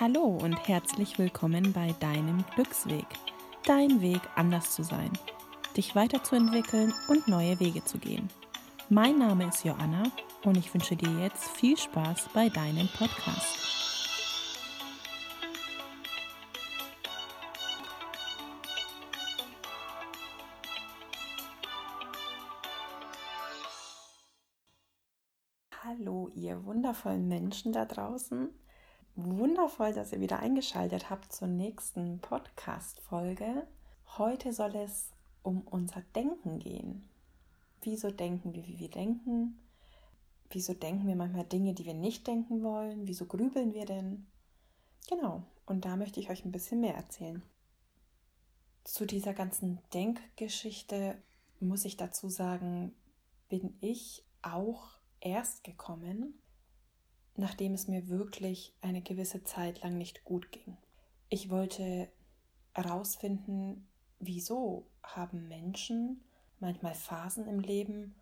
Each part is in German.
Hallo und herzlich willkommen bei deinem Glücksweg. Dein Weg, anders zu sein, dich weiterzuentwickeln und neue Wege zu gehen. Mein Name ist Joanna und ich wünsche dir jetzt viel Spaß bei deinem Podcast. Hallo, ihr wundervollen Menschen da draußen wundervoll, dass ihr wieder eingeschaltet habt zur nächsten Podcast-Folge. Heute soll es um unser Denken gehen. Wieso denken wir, wie wir denken? Wieso denken wir manchmal Dinge, die wir nicht denken wollen? Wieso grübeln wir denn? Genau, und da möchte ich euch ein bisschen mehr erzählen. Zu dieser ganzen Denkgeschichte muss ich dazu sagen, bin ich auch erst gekommen, nachdem es mir wirklich eine gewisse Zeit lang nicht gut ging. Ich wollte herausfinden, wieso haben Menschen manchmal Phasen im Leben,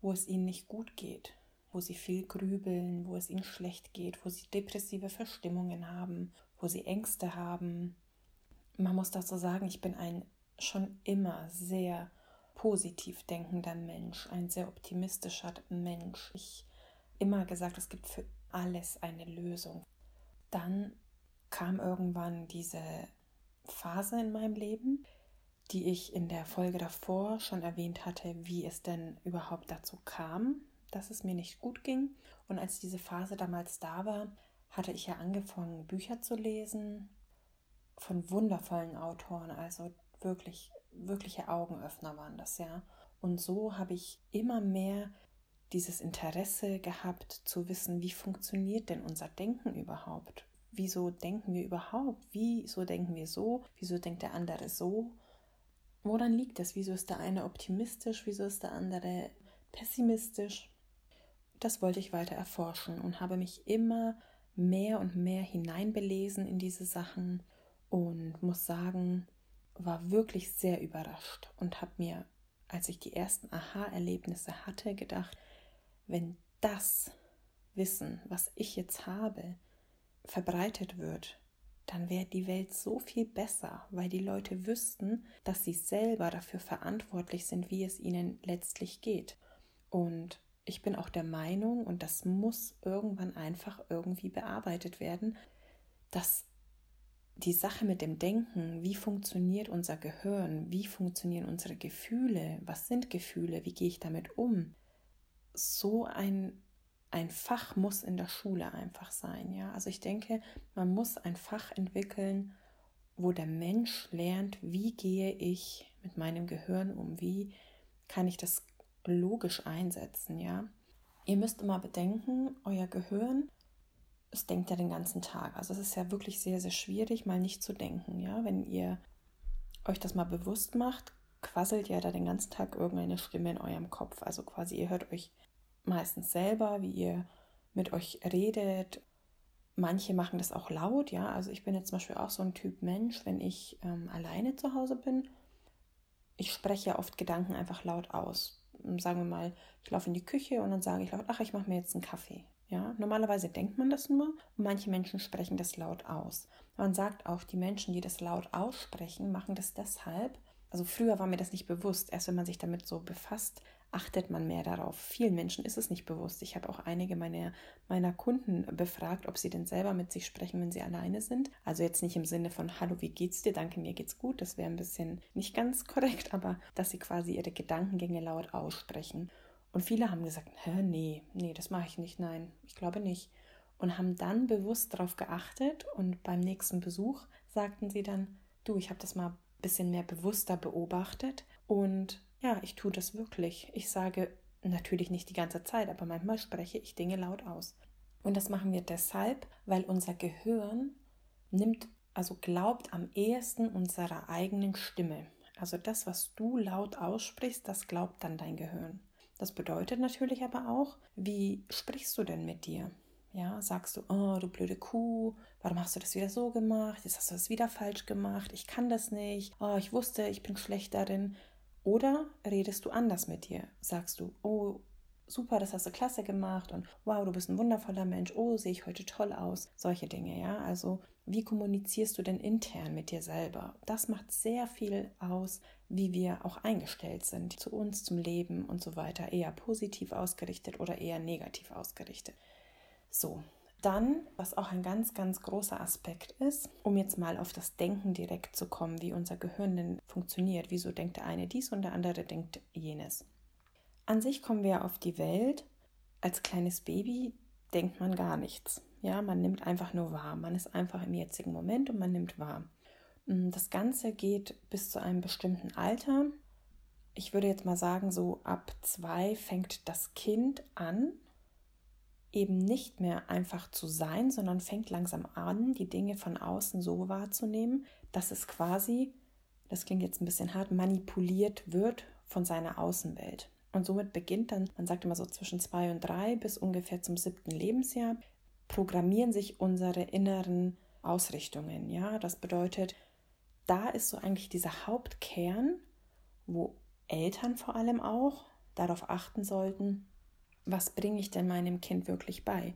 wo es ihnen nicht gut geht, wo sie viel grübeln, wo es ihnen schlecht geht, wo sie depressive Verstimmungen haben, wo sie Ängste haben. Man muss dazu sagen, ich bin ein schon immer sehr positiv denkender Mensch, ein sehr optimistischer Mensch. Ich immer gesagt, es gibt für alles eine Lösung. Dann kam irgendwann diese Phase in meinem Leben, die ich in der Folge davor schon erwähnt hatte, wie es denn überhaupt dazu kam, dass es mir nicht gut ging. Und als diese Phase damals da war, hatte ich ja angefangen, Bücher zu lesen von wundervollen Autoren, also wirklich, wirkliche Augenöffner waren das ja. Und so habe ich immer mehr dieses Interesse gehabt zu wissen, wie funktioniert denn unser Denken überhaupt? Wieso denken wir überhaupt? Wieso denken wir so? Wieso denkt der andere so? Woran liegt das? Wieso ist der eine optimistisch? Wieso ist der andere pessimistisch? Das wollte ich weiter erforschen und habe mich immer mehr und mehr hineinbelesen in diese Sachen und muss sagen, war wirklich sehr überrascht und habe mir, als ich die ersten Aha-Erlebnisse hatte, gedacht, wenn das Wissen, was ich jetzt habe, verbreitet wird, dann wäre die Welt so viel besser, weil die Leute wüssten, dass sie selber dafür verantwortlich sind, wie es ihnen letztlich geht. Und ich bin auch der Meinung, und das muss irgendwann einfach irgendwie bearbeitet werden, dass die Sache mit dem Denken, wie funktioniert unser Gehirn, wie funktionieren unsere Gefühle, was sind Gefühle, wie gehe ich damit um, so ein, ein Fach muss in der Schule einfach sein. Ja? Also ich denke, man muss ein Fach entwickeln, wo der Mensch lernt, wie gehe ich mit meinem Gehirn um, wie kann ich das logisch einsetzen, ja. Ihr müsst immer bedenken, euer Gehirn, es denkt ja den ganzen Tag. Also es ist ja wirklich sehr, sehr schwierig, mal nicht zu denken, ja. Wenn ihr euch das mal bewusst macht, quasselt ja da den ganzen Tag irgendeine Stimme in eurem Kopf. Also quasi ihr hört euch meistens selber, wie ihr mit euch redet. Manche machen das auch laut, ja. Also ich bin jetzt zum Beispiel auch so ein Typ Mensch, wenn ich ähm, alleine zu Hause bin. Ich spreche oft Gedanken einfach laut aus. Sagen wir mal, ich laufe in die Küche und dann sage ich laut, ach, ich mache mir jetzt einen Kaffee. Ja, normalerweise denkt man das nur manche Menschen sprechen das laut aus. Man sagt auch, die Menschen, die das laut aussprechen, machen das deshalb. Also früher war mir das nicht bewusst. Erst wenn man sich damit so befasst, achtet man mehr darauf. Vielen Menschen ist es nicht bewusst. Ich habe auch einige meiner, meiner Kunden befragt, ob sie denn selber mit sich sprechen, wenn sie alleine sind. Also jetzt nicht im Sinne von Hallo, wie geht's dir? Danke, mir geht's gut. Das wäre ein bisschen nicht ganz korrekt, aber dass sie quasi ihre Gedankengänge laut aussprechen. Und viele haben gesagt, Hä, nee, nee, das mache ich nicht, nein, ich glaube nicht. Und haben dann bewusst darauf geachtet und beim nächsten Besuch sagten sie dann, du, ich habe das mal ein bisschen mehr bewusster beobachtet und ja, ich tue das wirklich. Ich sage natürlich nicht die ganze Zeit, aber manchmal spreche ich Dinge laut aus. Und das machen wir deshalb, weil unser Gehirn nimmt, also glaubt am ehesten unserer eigenen Stimme. Also das, was du laut aussprichst, das glaubt dann dein Gehirn. Das bedeutet natürlich aber auch, wie sprichst du denn mit dir? Ja, sagst du, oh, du blöde Kuh, warum hast du das wieder so gemacht? Jetzt hast du das wieder falsch gemacht, ich kann das nicht, oh, ich wusste, ich bin schlecht darin. Oder redest du anders mit dir? Sagst du, oh, super, das hast du klasse gemacht und wow, du bist ein wundervoller Mensch, oh, sehe ich heute toll aus. Solche Dinge, ja. Also, wie kommunizierst du denn intern mit dir selber? Das macht sehr viel aus, wie wir auch eingestellt sind zu uns, zum Leben und so weiter. Eher positiv ausgerichtet oder eher negativ ausgerichtet. So, dann, was auch ein ganz, ganz großer Aspekt ist, um jetzt mal auf das Denken direkt zu kommen, wie unser Gehirn denn funktioniert. Wieso denkt der eine dies und der andere denkt jenes. An sich kommen wir auf die Welt. Als kleines Baby denkt man gar nichts. Ja, man nimmt einfach nur wahr. Man ist einfach im jetzigen Moment und man nimmt wahr. Mm, das Ganze geht bis zu einem bestimmten Alter. Ich würde jetzt mal sagen, so ab zwei fängt das Kind an, eben nicht mehr einfach zu sein, sondern fängt langsam an, die Dinge von außen so wahrzunehmen, dass es quasi, das klingt jetzt ein bisschen hart, manipuliert wird von seiner Außenwelt. Und somit beginnt dann, man sagt immer so zwischen zwei und drei bis ungefähr zum siebten Lebensjahr, programmieren sich unsere inneren Ausrichtungen. Ja, das bedeutet, da ist so eigentlich dieser Hauptkern, wo Eltern vor allem auch darauf achten sollten, was bringe ich denn meinem Kind wirklich bei?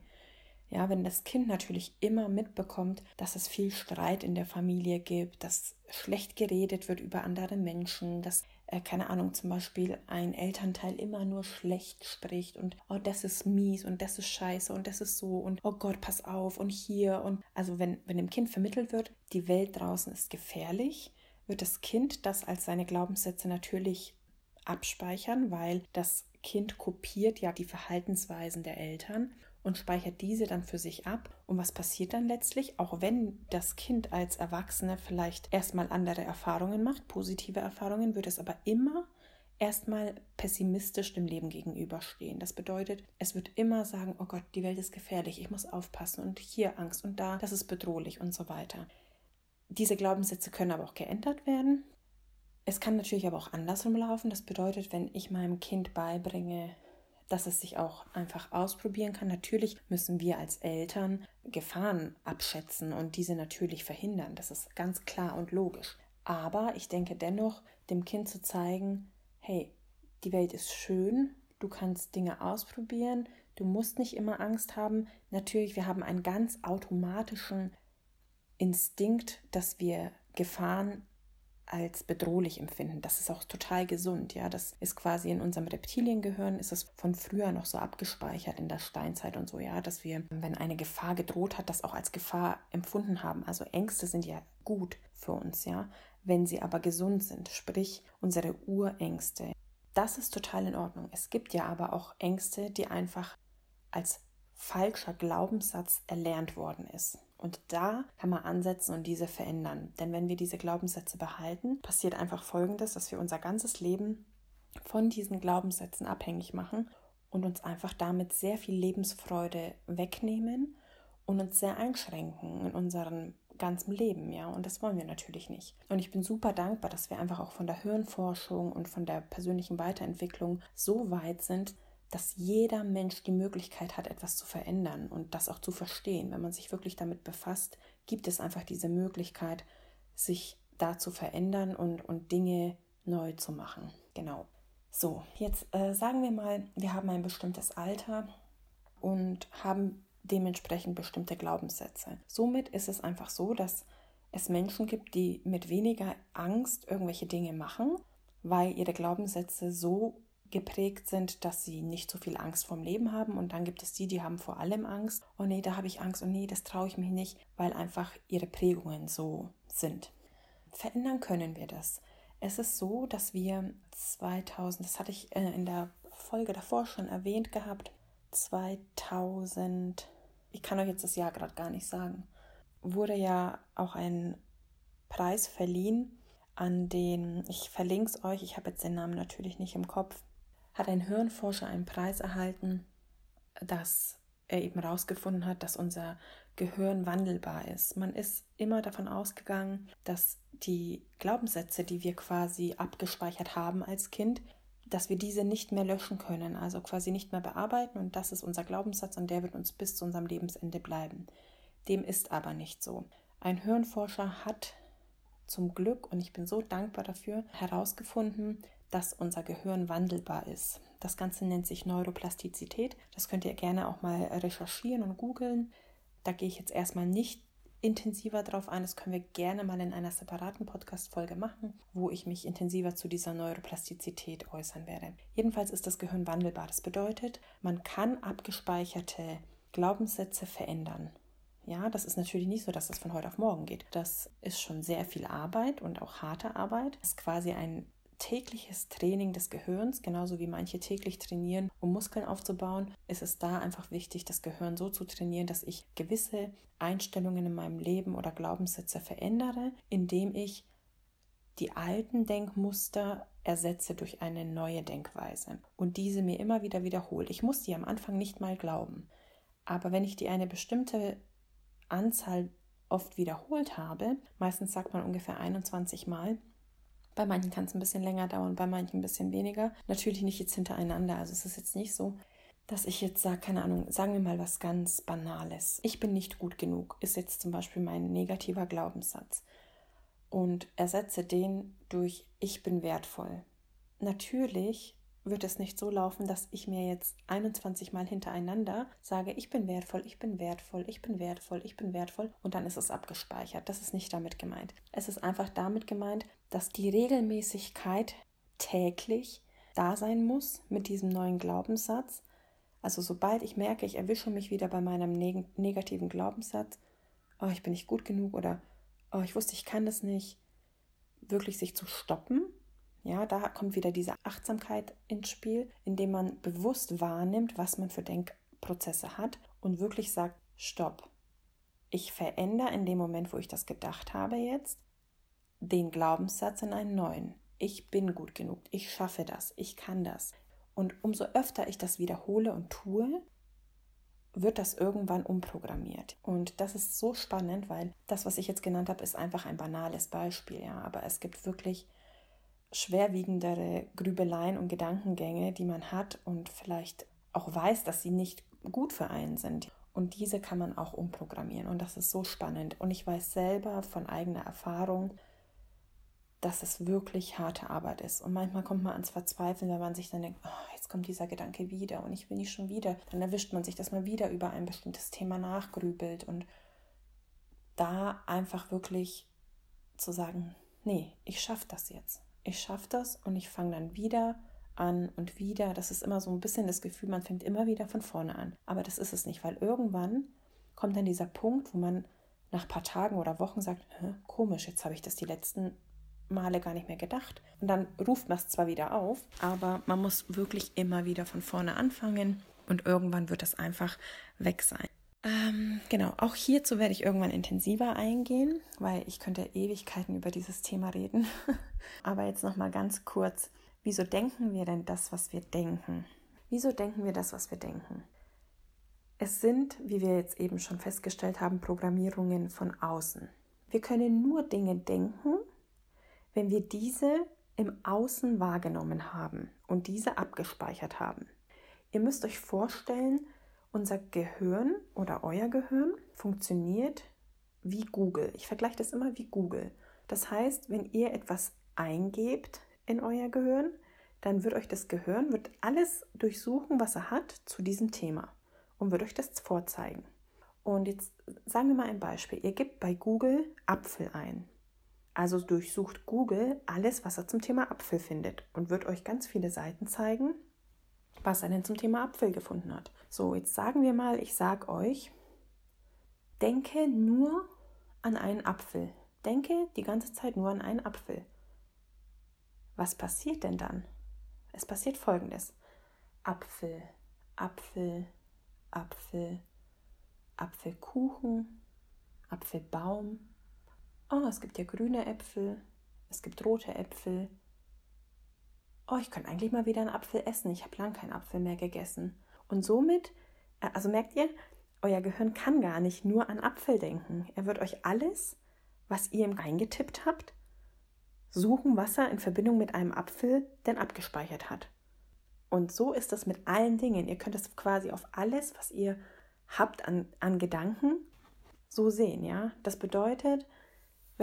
Ja, wenn das Kind natürlich immer mitbekommt, dass es viel Streit in der Familie gibt, dass schlecht geredet wird über andere Menschen, dass, äh, keine Ahnung, zum Beispiel ein Elternteil immer nur schlecht spricht und, oh, das ist mies und das ist scheiße und das ist so und, oh Gott, pass auf und hier und, also wenn, wenn dem Kind vermittelt wird, die Welt draußen ist gefährlich, wird das Kind das als seine Glaubenssätze natürlich abspeichern, weil das Kind kopiert ja die Verhaltensweisen der Eltern und speichert diese dann für sich ab. Und was passiert dann letztlich? Auch wenn das Kind als Erwachsene vielleicht erstmal andere Erfahrungen macht, positive Erfahrungen, wird es aber immer erstmal pessimistisch dem Leben gegenüberstehen. Das bedeutet, es wird immer sagen, oh Gott, die Welt ist gefährlich, ich muss aufpassen und hier Angst und da, das ist bedrohlich und so weiter. Diese Glaubenssätze können aber auch geändert werden. Es kann natürlich aber auch andersrum laufen. Das bedeutet, wenn ich meinem Kind beibringe, dass es sich auch einfach ausprobieren kann. Natürlich müssen wir als Eltern Gefahren abschätzen und diese natürlich verhindern. Das ist ganz klar und logisch. Aber ich denke dennoch, dem Kind zu zeigen, hey, die Welt ist schön, du kannst Dinge ausprobieren, du musst nicht immer Angst haben. Natürlich, wir haben einen ganz automatischen Instinkt, dass wir Gefahren als bedrohlich empfinden. Das ist auch total gesund, ja. Das ist quasi in unserem Reptiliengehirn, ist es von früher noch so abgespeichert in der Steinzeit und so, ja, dass wir, wenn eine Gefahr gedroht hat, das auch als Gefahr empfunden haben. Also Ängste sind ja gut für uns, ja, wenn sie aber gesund sind, sprich unsere Urängste. Das ist total in Ordnung. Es gibt ja aber auch Ängste, die einfach als falscher Glaubenssatz erlernt worden ist. Und da kann man ansetzen und diese verändern. Denn wenn wir diese Glaubenssätze behalten, passiert einfach Folgendes, dass wir unser ganzes Leben von diesen Glaubenssätzen abhängig machen und uns einfach damit sehr viel Lebensfreude wegnehmen und uns sehr einschränken in unserem ganzen Leben, ja, und das wollen wir natürlich nicht. Und ich bin super dankbar, dass wir einfach auch von der Hirnforschung und von der persönlichen Weiterentwicklung so weit sind, dass jeder Mensch die Möglichkeit hat, etwas zu verändern und das auch zu verstehen. Wenn man sich wirklich damit befasst, gibt es einfach diese Möglichkeit, sich da zu verändern und, und Dinge neu zu machen. Genau. So, jetzt äh, sagen wir mal, wir haben ein bestimmtes Alter und haben dementsprechend bestimmte Glaubenssätze. Somit ist es einfach so, dass es Menschen gibt, die mit weniger Angst irgendwelche Dinge machen, weil ihre Glaubenssätze so geprägt sind, dass sie nicht so viel Angst vorm Leben haben. Und dann gibt es die, die haben vor allem Angst. Oh nee, da habe ich Angst. Oh nee, das traue ich mich nicht, weil einfach ihre Prägungen so sind. Verändern können wir das. Es ist so, dass wir 2000, das hatte ich äh, in der Folge davor schon erwähnt gehabt, 2000, ich kann euch jetzt das Jahr gerade gar nicht sagen, wurde ja auch ein Preis verliehen an den, ich verlinke es euch, ich habe jetzt den Namen natürlich nicht im Kopf, hat ein Hirnforscher einen Preis erhalten, dass er eben herausgefunden hat, dass unser Gehirn wandelbar ist. Man ist immer davon ausgegangen, dass die Glaubenssätze, die wir quasi abgespeichert haben als Kind, dass wir diese nicht mehr löschen können, also quasi nicht mehr bearbeiten und das ist unser Glaubenssatz und der wird uns bis zu unserem Lebensende bleiben. Dem ist aber nicht so. Ein Hirnforscher hat zum Glück, und ich bin so dankbar dafür, herausgefunden, dass unser Gehirn wandelbar ist. Das Ganze nennt sich Neuroplastizität. Das könnt ihr gerne auch mal recherchieren und googeln. Da gehe ich jetzt erstmal nicht intensiver drauf ein. Das können wir gerne mal in einer separaten Podcast-Folge machen, wo ich mich intensiver zu dieser Neuroplastizität äußern werde. Jedenfalls ist das Gehirn wandelbar. Das bedeutet, man kann abgespeicherte Glaubenssätze verändern. Ja, das ist natürlich nicht so, dass das von heute auf morgen geht. Das ist schon sehr viel Arbeit und auch harte Arbeit. Das ist quasi ein tägliches Training des Gehirns, genauso wie manche täglich trainieren, um Muskeln aufzubauen, ist es da einfach wichtig, das Gehirn so zu trainieren, dass ich gewisse Einstellungen in meinem Leben oder Glaubenssätze verändere, indem ich die alten Denkmuster ersetze durch eine neue Denkweise und diese mir immer wieder wiederhole. Ich muss die am Anfang nicht mal glauben, aber wenn ich die eine bestimmte Anzahl oft wiederholt habe, meistens sagt man ungefähr 21 Mal, bei manchen kann es ein bisschen länger dauern, bei manchen ein bisschen weniger. Natürlich nicht jetzt hintereinander. Also es ist jetzt nicht so, dass ich jetzt sage, keine Ahnung, sagen wir mal was ganz Banales. Ich bin nicht gut genug, ist jetzt zum Beispiel mein negativer Glaubenssatz. Und ersetze den durch Ich bin wertvoll. Natürlich wird es nicht so laufen, dass ich mir jetzt 21 Mal hintereinander sage, ich bin wertvoll, ich bin wertvoll, ich bin wertvoll, ich bin wertvoll und dann ist es abgespeichert. Das ist nicht damit gemeint. Es ist einfach damit gemeint, dass die Regelmäßigkeit täglich da sein muss mit diesem neuen Glaubenssatz. Also sobald ich merke, ich erwische mich wieder bei meinem neg negativen Glaubenssatz, oh, ich bin nicht gut genug oder oh, ich wusste, ich kann das nicht, wirklich sich zu stoppen ja, da kommt wieder diese Achtsamkeit ins Spiel, indem man bewusst wahrnimmt, was man für Denkprozesse hat und wirklich sagt, stopp. Ich verändere in dem Moment, wo ich das gedacht habe jetzt, den Glaubenssatz in einen neuen. Ich bin gut genug, ich schaffe das, ich kann das. Und umso öfter ich das wiederhole und tue, wird das irgendwann umprogrammiert. Und das ist so spannend, weil das, was ich jetzt genannt habe, ist einfach ein banales Beispiel, ja. Aber es gibt wirklich schwerwiegendere Grübeleien und Gedankengänge, die man hat und vielleicht auch weiß, dass sie nicht gut für einen sind. Und diese kann man auch umprogrammieren. Und das ist so spannend. Und ich weiß selber von eigener Erfahrung, dass es wirklich harte Arbeit ist. Und manchmal kommt man ans Verzweifeln, wenn man sich dann denkt, oh, jetzt kommt dieser Gedanke wieder und ich will nicht schon wieder. Dann erwischt man sich, dass man wieder über ein bestimmtes Thema nachgrübelt und da einfach wirklich zu sagen, nee, ich schaffe das jetzt ich schaffe das und ich fange dann wieder an und wieder. Das ist immer so ein bisschen das Gefühl, man fängt immer wieder von vorne an. Aber das ist es nicht, weil irgendwann kommt dann dieser Punkt, wo man nach ein paar Tagen oder Wochen sagt, komisch, jetzt habe ich das die letzten Male gar nicht mehr gedacht. Und dann ruft man es zwar wieder auf, aber man muss wirklich immer wieder von vorne anfangen und irgendwann wird das einfach weg sein. Ähm, genau, auch hierzu werde ich irgendwann intensiver eingehen, weil ich könnte Ewigkeiten über dieses Thema reden. Aber jetzt noch mal ganz kurz, wieso denken wir denn das, was wir denken? Wieso denken wir das, was wir denken? Es sind, wie wir jetzt eben schon festgestellt haben, Programmierungen von außen. Wir können nur Dinge denken, wenn wir diese im Außen wahrgenommen haben und diese abgespeichert haben. Ihr müsst euch vorstellen, unser Gehirn oder euer Gehirn funktioniert wie Google. Ich vergleiche das immer wie Google. Das heißt, wenn ihr etwas eingebt in euer Gehirn, dann wird euch das Gehirn wird alles durchsuchen, was er hat zu diesem Thema und wird euch das vorzeigen. Und jetzt sagen wir mal ein Beispiel. Ihr gebt bei Google Apfel ein. Also durchsucht Google alles, was er zum Thema Apfel findet und wird euch ganz viele Seiten zeigen, was er denn zum Thema Apfel gefunden hat. So, jetzt sagen wir mal, ich sage euch, denke nur an einen Apfel. Denke die ganze Zeit nur an einen Apfel. Was passiert denn dann? Es passiert folgendes. Apfel, Apfel, Apfel, Apfelkuchen, Apfelbaum. Oh, es gibt ja grüne Äpfel, es gibt rote Äpfel, oh, ich könnte eigentlich mal wieder einen Apfel essen. Ich habe lange keinen Apfel mehr gegessen. Und somit, äh, also merkt ihr, euer Gehirn kann gar nicht nur an Apfel denken. Er wird euch alles, was ihr ihm reingetippt habt, suchen, was er in Verbindung mit einem Apfel denn abgespeichert hat. Und so ist das mit allen Dingen. Ihr könnt es quasi auf alles, was ihr habt an, an Gedanken, so sehen, ja. Das bedeutet,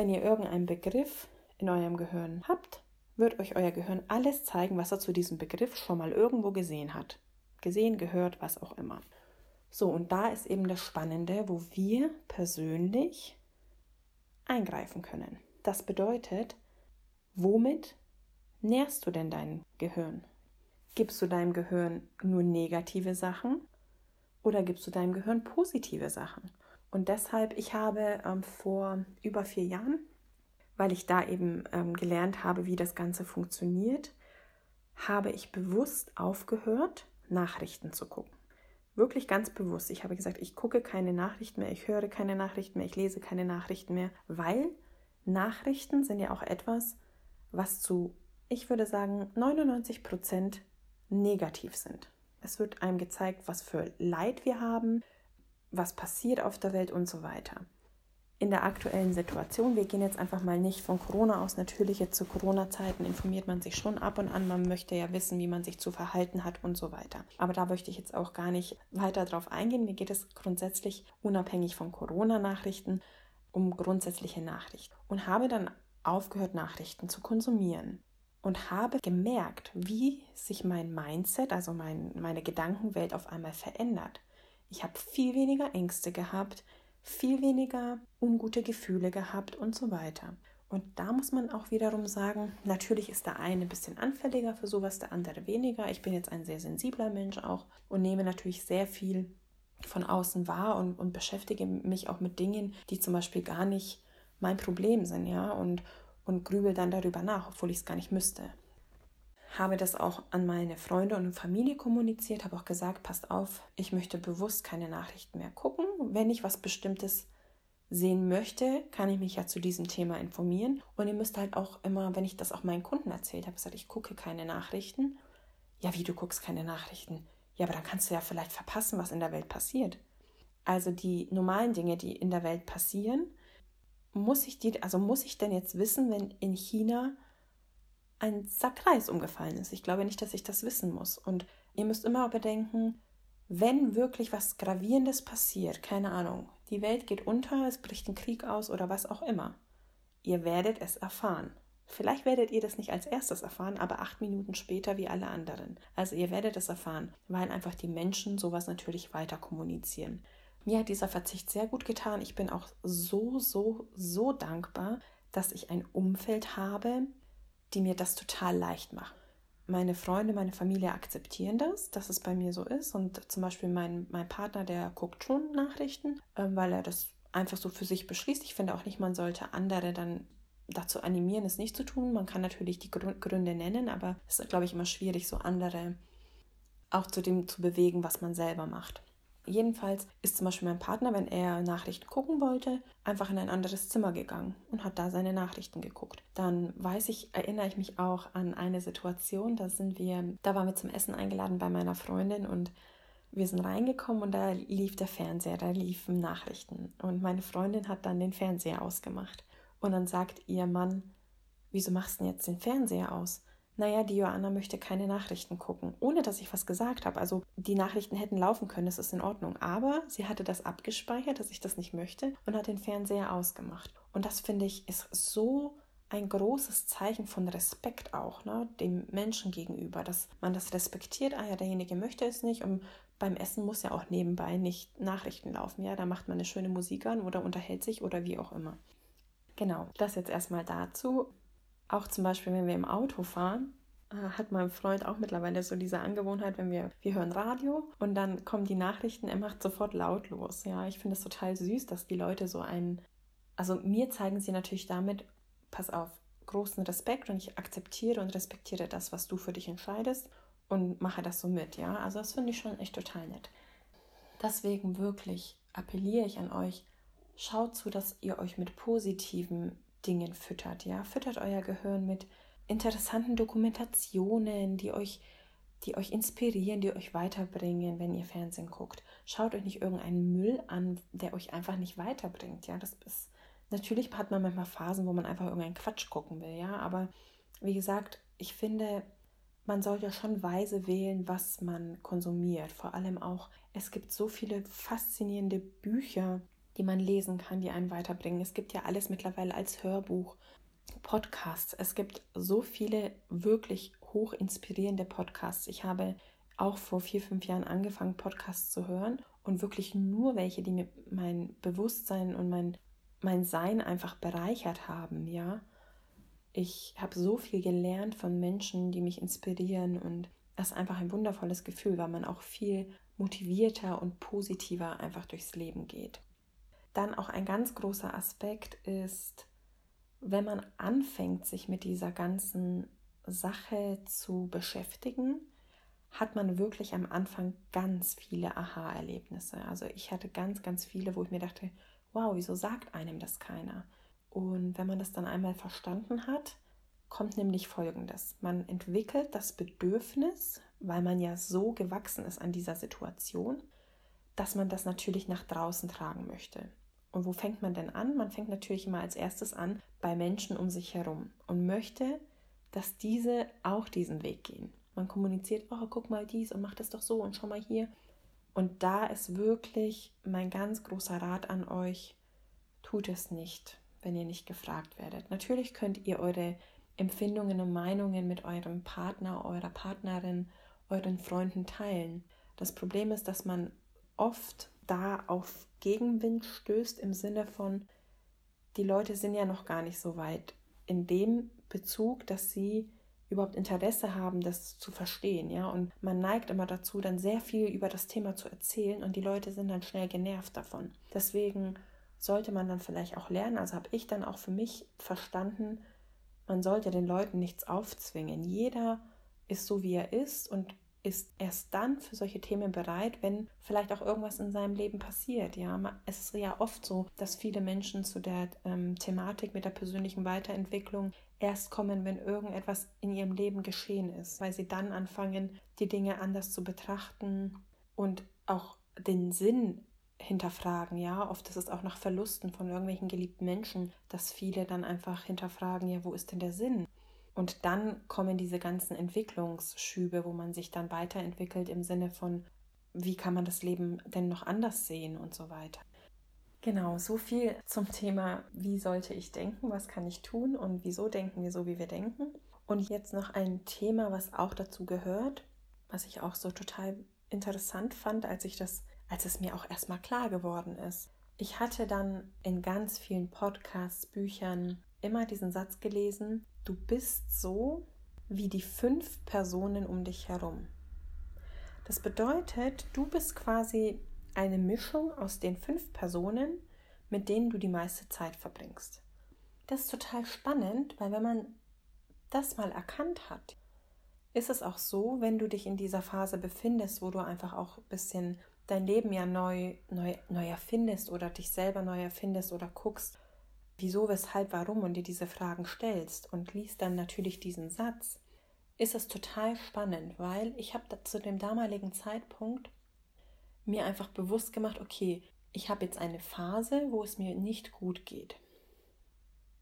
wenn ihr irgendeinen Begriff in eurem Gehirn habt, wird euch euer Gehirn alles zeigen, was er zu diesem Begriff schon mal irgendwo gesehen hat. Gesehen, gehört, was auch immer. So, und da ist eben das Spannende, wo wir persönlich eingreifen können. Das bedeutet, womit nährst du denn dein Gehirn? Gibst du deinem Gehirn nur negative Sachen oder gibst du deinem Gehirn positive Sachen? Und deshalb, ich habe ähm, vor über vier Jahren, weil ich da eben ähm, gelernt habe, wie das Ganze funktioniert, habe ich bewusst aufgehört, Nachrichten zu gucken. Wirklich ganz bewusst. Ich habe gesagt, ich gucke keine Nachrichten mehr, ich höre keine Nachrichten mehr, ich lese keine Nachrichten mehr, weil Nachrichten sind ja auch etwas, was zu, ich würde sagen, 99 Prozent negativ sind. Es wird einem gezeigt, was für Leid wir haben, was passiert auf der Welt und so weiter. In der aktuellen Situation, wir gehen jetzt einfach mal nicht von Corona aus, natürlich jetzt zu Corona-Zeiten informiert man sich schon ab und an, man möchte ja wissen, wie man sich zu verhalten hat und so weiter. Aber da möchte ich jetzt auch gar nicht weiter drauf eingehen. Mir geht es grundsätzlich unabhängig von Corona-Nachrichten um grundsätzliche Nachrichten und habe dann aufgehört, Nachrichten zu konsumieren und habe gemerkt, wie sich mein Mindset, also mein, meine Gedankenwelt auf einmal verändert. Ich habe viel weniger Ängste gehabt, viel weniger ungute Gefühle gehabt und so weiter. Und da muss man auch wiederum sagen, natürlich ist der eine ein bisschen anfälliger für sowas, der andere weniger. Ich bin jetzt ein sehr sensibler Mensch auch und nehme natürlich sehr viel von außen wahr und, und beschäftige mich auch mit Dingen, die zum Beispiel gar nicht mein Problem sind, ja, und, und grübel dann darüber nach, obwohl ich es gar nicht müsste habe das auch an meine Freunde und Familie kommuniziert, habe auch gesagt, passt auf, ich möchte bewusst keine Nachrichten mehr gucken. Wenn ich was Bestimmtes sehen möchte, kann ich mich ja zu diesem Thema informieren. Und ihr müsst halt auch immer, wenn ich das auch meinen Kunden erzählt habe, gesagt, ich gucke keine Nachrichten. Ja, wie du guckst keine Nachrichten? Ja, aber dann kannst du ja vielleicht verpassen, was in der Welt passiert. Also die normalen Dinge, die in der Welt passieren, muss ich die, also muss ich denn jetzt wissen, wenn in China ein Sack Reis umgefallen ist. Ich glaube nicht, dass ich das wissen muss. Und ihr müsst immer bedenken, wenn wirklich was Gravierendes passiert, keine Ahnung, die Welt geht unter, es bricht ein Krieg aus oder was auch immer, ihr werdet es erfahren. Vielleicht werdet ihr das nicht als erstes erfahren, aber acht Minuten später wie alle anderen. Also ihr werdet es erfahren, weil einfach die Menschen sowas natürlich weiter kommunizieren. Mir hat dieser Verzicht sehr gut getan. Ich bin auch so, so, so dankbar, dass ich ein Umfeld habe, die mir das total leicht machen. Meine Freunde, meine Familie akzeptieren das, dass es bei mir so ist. Und zum Beispiel mein, mein Partner, der guckt schon Nachrichten, äh, weil er das einfach so für sich beschließt. Ich finde auch nicht, man sollte andere dann dazu animieren, es nicht zu tun. Man kann natürlich die Gründe nennen, aber es ist, glaube ich, immer schwierig, so andere auch zu dem zu bewegen, was man selber macht. Jedenfalls ist zum Beispiel mein Partner, wenn er Nachrichten gucken wollte, einfach in ein anderes Zimmer gegangen und hat da seine Nachrichten geguckt. Dann weiß ich, erinnere ich mich auch an eine Situation, da sind wir, da waren wir zum Essen eingeladen bei meiner Freundin und wir sind reingekommen und da lief der Fernseher, da liefen Nachrichten und meine Freundin hat dann den Fernseher ausgemacht und dann sagt ihr Mann, wieso machst du denn jetzt den Fernseher aus? Naja, die Joanna möchte keine Nachrichten gucken, ohne dass ich was gesagt habe. Also die Nachrichten hätten laufen können, das ist in Ordnung. Aber sie hatte das abgespeichert, dass ich das nicht möchte und hat den Fernseher ausgemacht. Und das finde ich ist so ein großes Zeichen von Respekt auch, ne, dem Menschen gegenüber, dass man das respektiert, ah ja, derjenige möchte es nicht und beim Essen muss ja auch nebenbei nicht Nachrichten laufen, ja, da macht man eine schöne Musik an oder unterhält sich oder wie auch immer. Genau, das jetzt erstmal dazu auch zum Beispiel, wenn wir im Auto fahren, äh, hat mein Freund auch mittlerweile so diese Angewohnheit, wenn wir, wir hören Radio und dann kommen die Nachrichten, er macht sofort lautlos. Ja, ich finde es total süß, dass die Leute so einen, also mir zeigen sie natürlich damit, pass auf, großen Respekt und ich akzeptiere und respektiere das, was du für dich entscheidest und mache das so mit, ja. Also das finde ich schon echt total nett. Deswegen wirklich appelliere ich an euch, schaut zu, dass ihr euch mit positiven Dingen füttert. Ja, füttert euer Gehirn mit interessanten Dokumentationen, die euch, die euch inspirieren, die euch weiterbringen, wenn ihr Fernsehen guckt. Schaut euch nicht irgendeinen Müll an, der euch einfach nicht weiterbringt. Ja, das ist natürlich hat man manchmal Phasen, wo man einfach irgendeinen Quatsch gucken will. Ja, aber wie gesagt, ich finde, man sollte schon weise wählen, was man konsumiert. Vor allem auch, es gibt so viele faszinierende Bücher, die man lesen kann, die einen weiterbringen. Es gibt ja alles mittlerweile als Hörbuch. Podcasts. Es gibt so viele wirklich hoch inspirierende Podcasts. Ich habe auch vor vier, fünf Jahren angefangen, Podcasts zu hören und wirklich nur welche, die mir mein Bewusstsein und mein, mein Sein einfach bereichert haben, ja. Ich habe so viel gelernt von Menschen, die mich inspirieren und das ist einfach ein wundervolles Gefühl, weil man auch viel motivierter und positiver einfach durchs Leben geht. Dann auch ein ganz großer Aspekt ist, wenn man anfängt, sich mit dieser ganzen Sache zu beschäftigen, hat man wirklich am Anfang ganz viele Aha-Erlebnisse. Also ich hatte ganz, ganz viele, wo ich mir dachte, wow, wieso sagt einem das keiner? Und wenn man das dann einmal verstanden hat, kommt nämlich Folgendes. Man entwickelt das Bedürfnis, weil man ja so gewachsen ist an dieser Situation, dass man das natürlich nach draußen tragen möchte. Und wo fängt man denn an? Man fängt natürlich immer als erstes an bei Menschen um sich herum und möchte, dass diese auch diesen Weg gehen. Man kommuniziert, oh, guck mal dies und mach das doch so und schau mal hier. Und da ist wirklich mein ganz großer Rat an euch, tut es nicht, wenn ihr nicht gefragt werdet. Natürlich könnt ihr eure Empfindungen und Meinungen mit eurem Partner, eurer Partnerin, euren Freunden teilen. Das Problem ist, dass man oft da auf Gegenwind stößt im Sinne von, die Leute sind ja noch gar nicht so weit in dem Bezug, dass sie überhaupt Interesse haben, das zu verstehen, ja. Und man neigt immer dazu, dann sehr viel über das Thema zu erzählen und die Leute sind dann schnell genervt davon. Deswegen sollte man dann vielleicht auch lernen, also habe ich dann auch für mich verstanden, man sollte den Leuten nichts aufzwingen. Jeder ist so, wie er ist und ist erst dann für solche Themen bereit, wenn vielleicht auch irgendwas in seinem Leben passiert. Ja, es ist ja oft so, dass viele Menschen zu der ähm, Thematik mit der persönlichen Weiterentwicklung erst kommen, wenn irgendetwas in ihrem Leben geschehen ist, weil sie dann anfangen, die Dinge anders zu betrachten und auch den Sinn hinterfragen. Ja, oft ist es auch nach Verlusten von irgendwelchen geliebten Menschen, dass viele dann einfach hinterfragen, ja, wo ist denn der Sinn? Und dann kommen diese ganzen Entwicklungsschübe, wo man sich dann weiterentwickelt im Sinne von, wie kann man das Leben denn noch anders sehen und so weiter. Genau, so viel zum Thema, wie sollte ich denken, was kann ich tun und wieso denken wir so, wie wir denken. Und jetzt noch ein Thema, was auch dazu gehört, was ich auch so total interessant fand, als ich das, als es mir auch erstmal klar geworden ist. Ich hatte dann in ganz vielen Podcasts, Büchern immer diesen Satz gelesen, Du bist so wie die fünf Personen um dich herum. Das bedeutet, du bist quasi eine Mischung aus den fünf Personen, mit denen du die meiste Zeit verbringst. Das ist total spannend, weil wenn man das mal erkannt hat, ist es auch so, wenn du dich in dieser Phase befindest, wo du einfach auch ein bisschen dein Leben ja neu, neu, neu erfindest oder dich selber neu erfindest oder guckst, wieso, weshalb, warum und dir diese Fragen stellst und liest dann natürlich diesen Satz, ist es total spannend, weil ich habe zu dem damaligen Zeitpunkt mir einfach bewusst gemacht, okay, ich habe jetzt eine Phase, wo es mir nicht gut geht.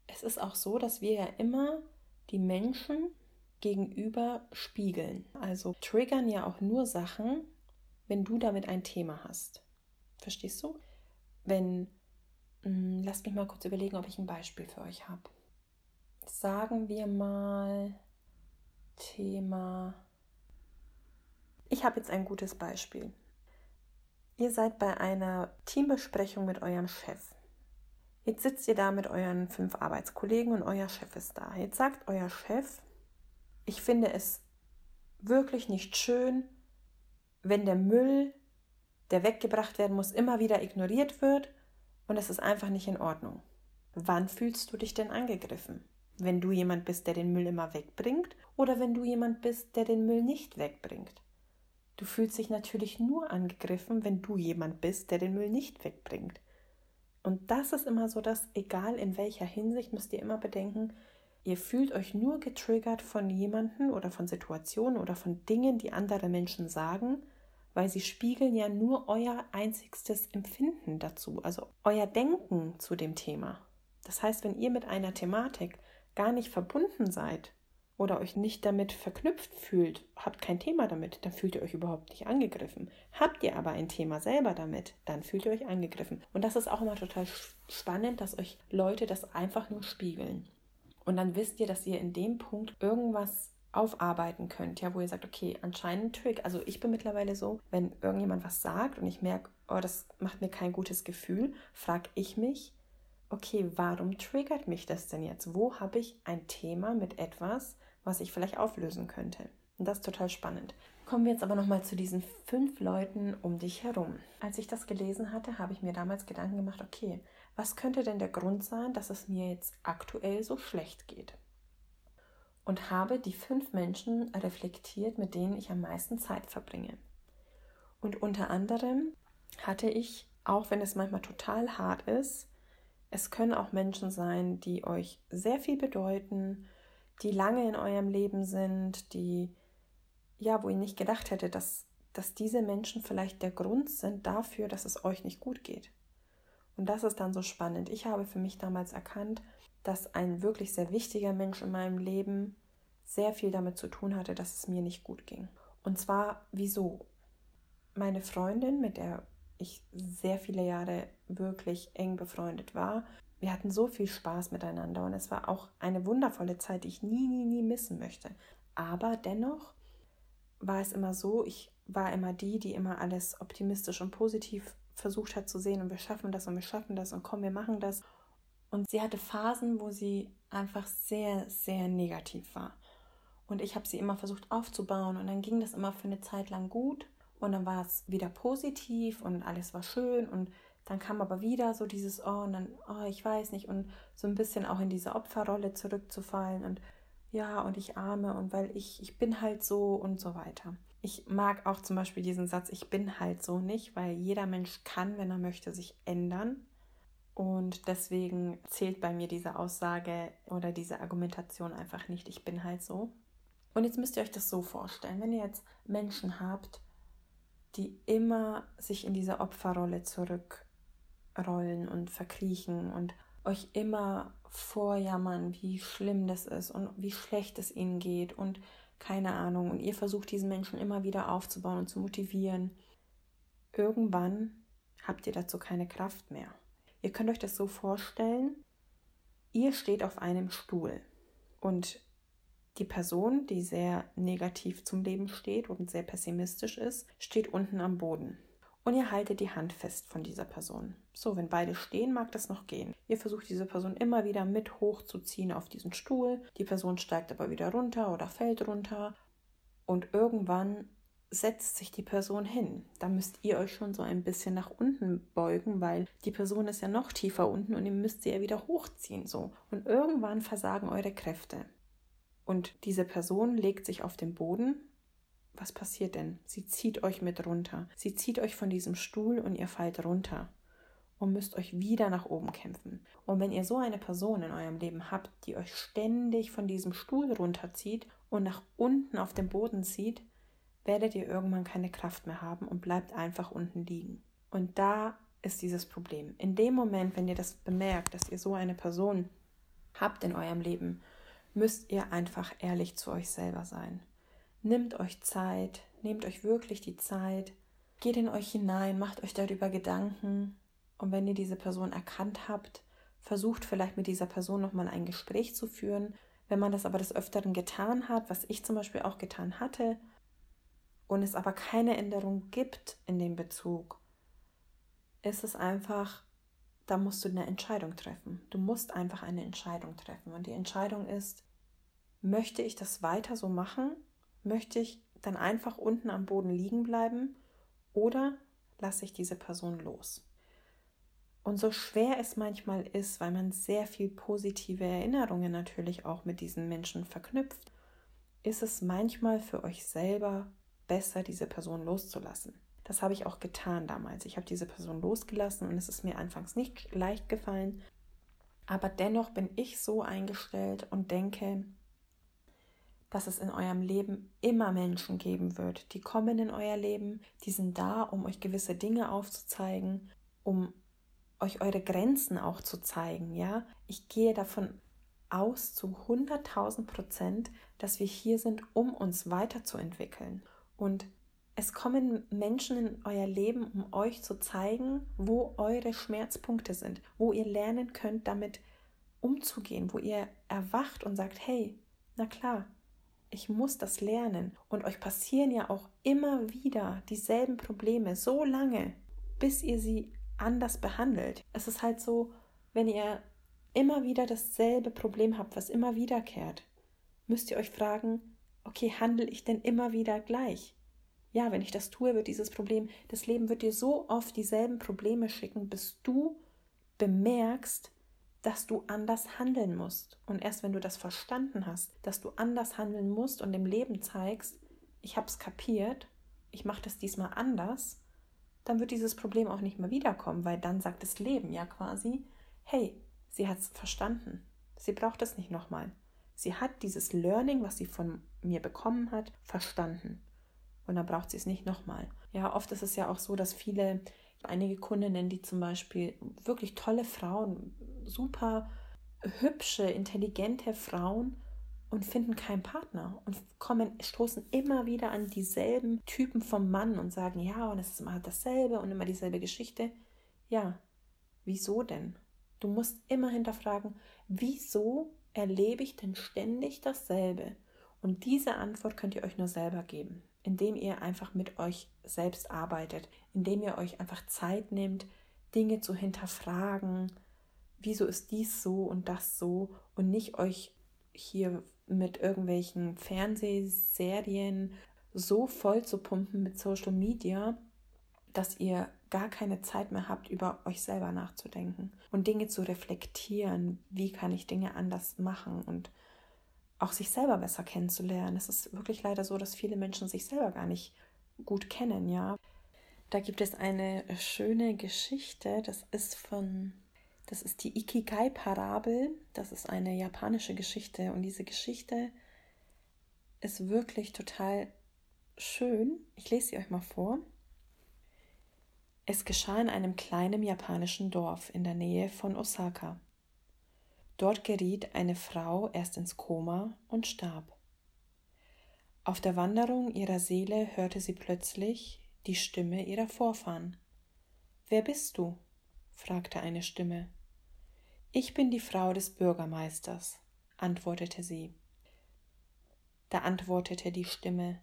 Es ist auch so, dass wir ja immer die Menschen gegenüber spiegeln. Also triggern ja auch nur Sachen, wenn du damit ein Thema hast. Verstehst du? Wenn lasst mich mal kurz überlegen, ob ich ein Beispiel für euch habe. Sagen wir mal Thema. Ich habe jetzt ein gutes Beispiel. Ihr seid bei einer Teambesprechung mit eurem Chef. Jetzt sitzt ihr da mit euren fünf Arbeitskollegen und euer Chef ist da. Jetzt sagt euer Chef, ich finde es wirklich nicht schön, wenn der Müll, der weggebracht werden muss, immer wieder ignoriert wird und es ist einfach nicht in Ordnung. Wann fühlst du dich denn angegriffen? Wenn du jemand bist, der den Müll immer wegbringt oder wenn du jemand bist, der den Müll nicht wegbringt? Du fühlst dich natürlich nur angegriffen, wenn du jemand bist, der den Müll nicht wegbringt. Und das ist immer so, dass egal in welcher Hinsicht müsst ihr immer bedenken, ihr fühlt euch nur getriggert von jemanden oder von Situationen oder von Dingen, die andere Menschen sagen, weil sie spiegeln ja nur euer einzigstes Empfinden dazu, also euer Denken zu dem Thema. Das heißt, wenn ihr mit einer Thematik gar nicht verbunden seid oder euch nicht damit verknüpft fühlt, habt kein Thema damit, dann fühlt ihr euch überhaupt nicht angegriffen. Habt ihr aber ein Thema selber damit, dann fühlt ihr euch angegriffen. Und das ist auch immer total spannend, dass euch Leute das einfach nur spiegeln. Und dann wisst ihr, dass ihr in dem Punkt irgendwas aufarbeiten könnt, ja, wo ihr sagt, okay, anscheinend Trick. Also ich bin mittlerweile so, wenn irgendjemand was sagt und ich merke, oh, das macht mir kein gutes Gefühl, frage ich mich, okay, warum triggert mich das denn jetzt? Wo habe ich ein Thema mit etwas, was ich vielleicht auflösen könnte? Und das ist total spannend. Kommen wir jetzt aber nochmal zu diesen fünf Leuten um dich herum. Als ich das gelesen hatte, habe ich mir damals Gedanken gemacht, okay, was könnte denn der Grund sein, dass es mir jetzt aktuell so schlecht geht? Und habe die fünf Menschen reflektiert, mit denen ich am meisten Zeit verbringe. Und unter anderem hatte ich, auch wenn es manchmal total hart ist, es können auch Menschen sein, die euch sehr viel bedeuten, die lange in eurem Leben sind, die, ja, wo ihr nicht gedacht hättet, dass, dass diese Menschen vielleicht der Grund sind dafür, dass es euch nicht gut geht. Und das ist dann so spannend. Ich habe für mich damals erkannt, dass ein wirklich sehr wichtiger Mensch in meinem Leben sehr viel damit zu tun hatte, dass es mir nicht gut ging. Und zwar, wieso? Meine Freundin, mit der ich sehr viele Jahre wirklich eng befreundet war. Wir hatten so viel Spaß miteinander und es war auch eine wundervolle Zeit, die ich nie, nie, nie missen möchte. Aber dennoch war es immer so, ich war immer die, die immer alles optimistisch und positiv versucht hat zu sehen und wir schaffen das und wir schaffen das und komm, wir machen das. Und sie hatte Phasen, wo sie einfach sehr, sehr negativ war. Und ich habe sie immer versucht aufzubauen und dann ging das immer für eine Zeit lang gut und dann war es wieder positiv und alles war schön und dann kam aber wieder so dieses, oh, und dann, oh, ich weiß nicht, und so ein bisschen auch in diese Opferrolle zurückzufallen und ja, und ich arme und weil ich, ich bin halt so und so weiter. Ich mag auch zum Beispiel diesen Satz, ich bin halt so nicht, weil jeder Mensch kann, wenn er möchte, sich ändern. Und deswegen zählt bei mir diese Aussage oder diese Argumentation einfach nicht, ich bin halt so. Und jetzt müsst ihr euch das so vorstellen, wenn ihr jetzt Menschen habt, die immer sich in diese Opferrolle zurückrollen und verkriechen und euch immer vorjammern, wie schlimm das ist und wie schlecht es ihnen geht und keine Ahnung. Und ihr versucht diesen Menschen immer wieder aufzubauen und zu motivieren. Irgendwann habt ihr dazu keine Kraft mehr. Ihr könnt euch das so vorstellen, ihr steht auf einem Stuhl und die Person, die sehr negativ zum Leben steht und sehr pessimistisch ist, steht unten am Boden. Und ihr haltet die Hand fest von dieser Person. So, wenn beide stehen, mag das noch gehen. Ihr versucht diese Person immer wieder mit hochzuziehen auf diesen Stuhl. Die Person steigt aber wieder runter oder fällt runter. Und irgendwann setzt sich die Person hin. Da müsst ihr euch schon so ein bisschen nach unten beugen, weil die Person ist ja noch tiefer unten und ihr müsst sie ja wieder hochziehen. So. Und irgendwann versagen eure Kräfte und diese Person legt sich auf den Boden, was passiert denn? Sie zieht euch mit runter. Sie zieht euch von diesem Stuhl und ihr fallt runter und müsst euch wieder nach oben kämpfen. Und wenn ihr so eine Person in eurem Leben habt, die euch ständig von diesem Stuhl runterzieht und nach unten auf den Boden zieht, werdet ihr irgendwann keine Kraft mehr haben und bleibt einfach unten liegen. Und da ist dieses Problem. In dem Moment, wenn ihr das bemerkt, dass ihr so eine Person habt in eurem Leben müsst ihr einfach ehrlich zu euch selber sein. Nimmt euch Zeit, nehmt euch wirklich die Zeit, geht in euch hinein, macht euch darüber Gedanken und wenn ihr diese Person erkannt habt, versucht vielleicht mit dieser Person nochmal ein Gespräch zu führen. Wenn man das aber des Öfteren getan hat, was ich zum Beispiel auch getan hatte, und es aber keine Änderung gibt in dem Bezug, ist es einfach da musst du eine Entscheidung treffen. Du musst einfach eine Entscheidung treffen. Und die Entscheidung ist, möchte ich das weiter so machen? Möchte ich dann einfach unten am Boden liegen bleiben? Oder lasse ich diese Person los? Und so schwer es manchmal ist, weil man sehr viel positive Erinnerungen natürlich auch mit diesen Menschen verknüpft, ist es manchmal für euch selber besser, diese Person loszulassen. Das habe ich auch getan damals. Ich habe diese Person losgelassen und es ist mir anfangs nicht leicht gefallen. Aber dennoch bin ich so eingestellt und denke, dass es in eurem Leben immer Menschen geben wird, die kommen in euer Leben, die sind da, um euch gewisse Dinge aufzuzeigen, um euch eure Grenzen auch zu zeigen, ja? Ich gehe davon aus zu 100.000 Prozent, dass wir hier sind, um uns weiterzuentwickeln. Und es kommen Menschen in euer Leben, um euch zu zeigen, wo eure Schmerzpunkte sind, wo ihr lernen könnt, damit umzugehen, wo ihr erwacht und sagt, hey, na klar, ich muss das lernen. Und euch passieren ja auch immer wieder dieselben Probleme, so lange, bis ihr sie anders behandelt. Es ist halt so, wenn ihr immer wieder dasselbe Problem habt, was immer wiederkehrt, müsst ihr euch fragen, okay, handle ich denn immer wieder gleich? Ja, wenn ich das tue, wird dieses Problem, das Leben wird dir so oft dieselben Probleme schicken, bis du bemerkst, dass du anders handeln musst. Und erst wenn du das verstanden hast, dass du anders handeln musst und dem Leben zeigst, ich habe es kapiert, ich mache das diesmal anders, dann wird dieses Problem auch nicht mehr wiederkommen, weil dann sagt das Leben ja quasi, hey, sie hat es verstanden, sie braucht es nicht nochmal. Sie hat dieses Learning, was sie von mir bekommen hat, verstanden. Und dann braucht sie es nicht nochmal. Ja, oft ist es ja auch so, dass viele, einige Kundinnen, die zum Beispiel wirklich tolle Frauen, super hübsche, intelligente Frauen und finden keinen Partner und kommen, stoßen immer wieder an dieselben Typen vom Mann und sagen, ja, und es ist immer dasselbe und immer dieselbe Geschichte. Ja, wieso denn? Du musst immer hinterfragen, wieso erlebe ich denn ständig dasselbe? Und diese Antwort könnt ihr euch nur selber geben, indem ihr einfach mit euch selbst arbeitet, indem ihr euch einfach Zeit nehmt, Dinge zu hinterfragen, wieso ist dies so und das so und nicht euch hier mit irgendwelchen Fernsehserien so voll zu pumpen mit Social Media, dass ihr gar keine Zeit mehr habt, über euch selber nachzudenken und Dinge zu reflektieren. Wie kann ich Dinge anders machen und auch sich selber besser kennenzulernen. Es ist wirklich leider so, dass viele Menschen sich selber gar nicht gut kennen, ja. Da gibt es eine schöne Geschichte, das ist von das ist die Ikigai-Parabel. Das ist eine japanische Geschichte. Und diese Geschichte ist wirklich total schön. Ich lese sie euch mal vor. Es geschah in einem kleinen japanischen Dorf in der Nähe von Osaka. Dort geriet eine Frau erst ins Koma und starb. Auf der Wanderung ihrer Seele hörte sie plötzlich die Stimme ihrer Vorfahren. Wer bist du? fragte eine Stimme. Ich bin die Frau des Bürgermeisters, antwortete sie. Da antwortete die Stimme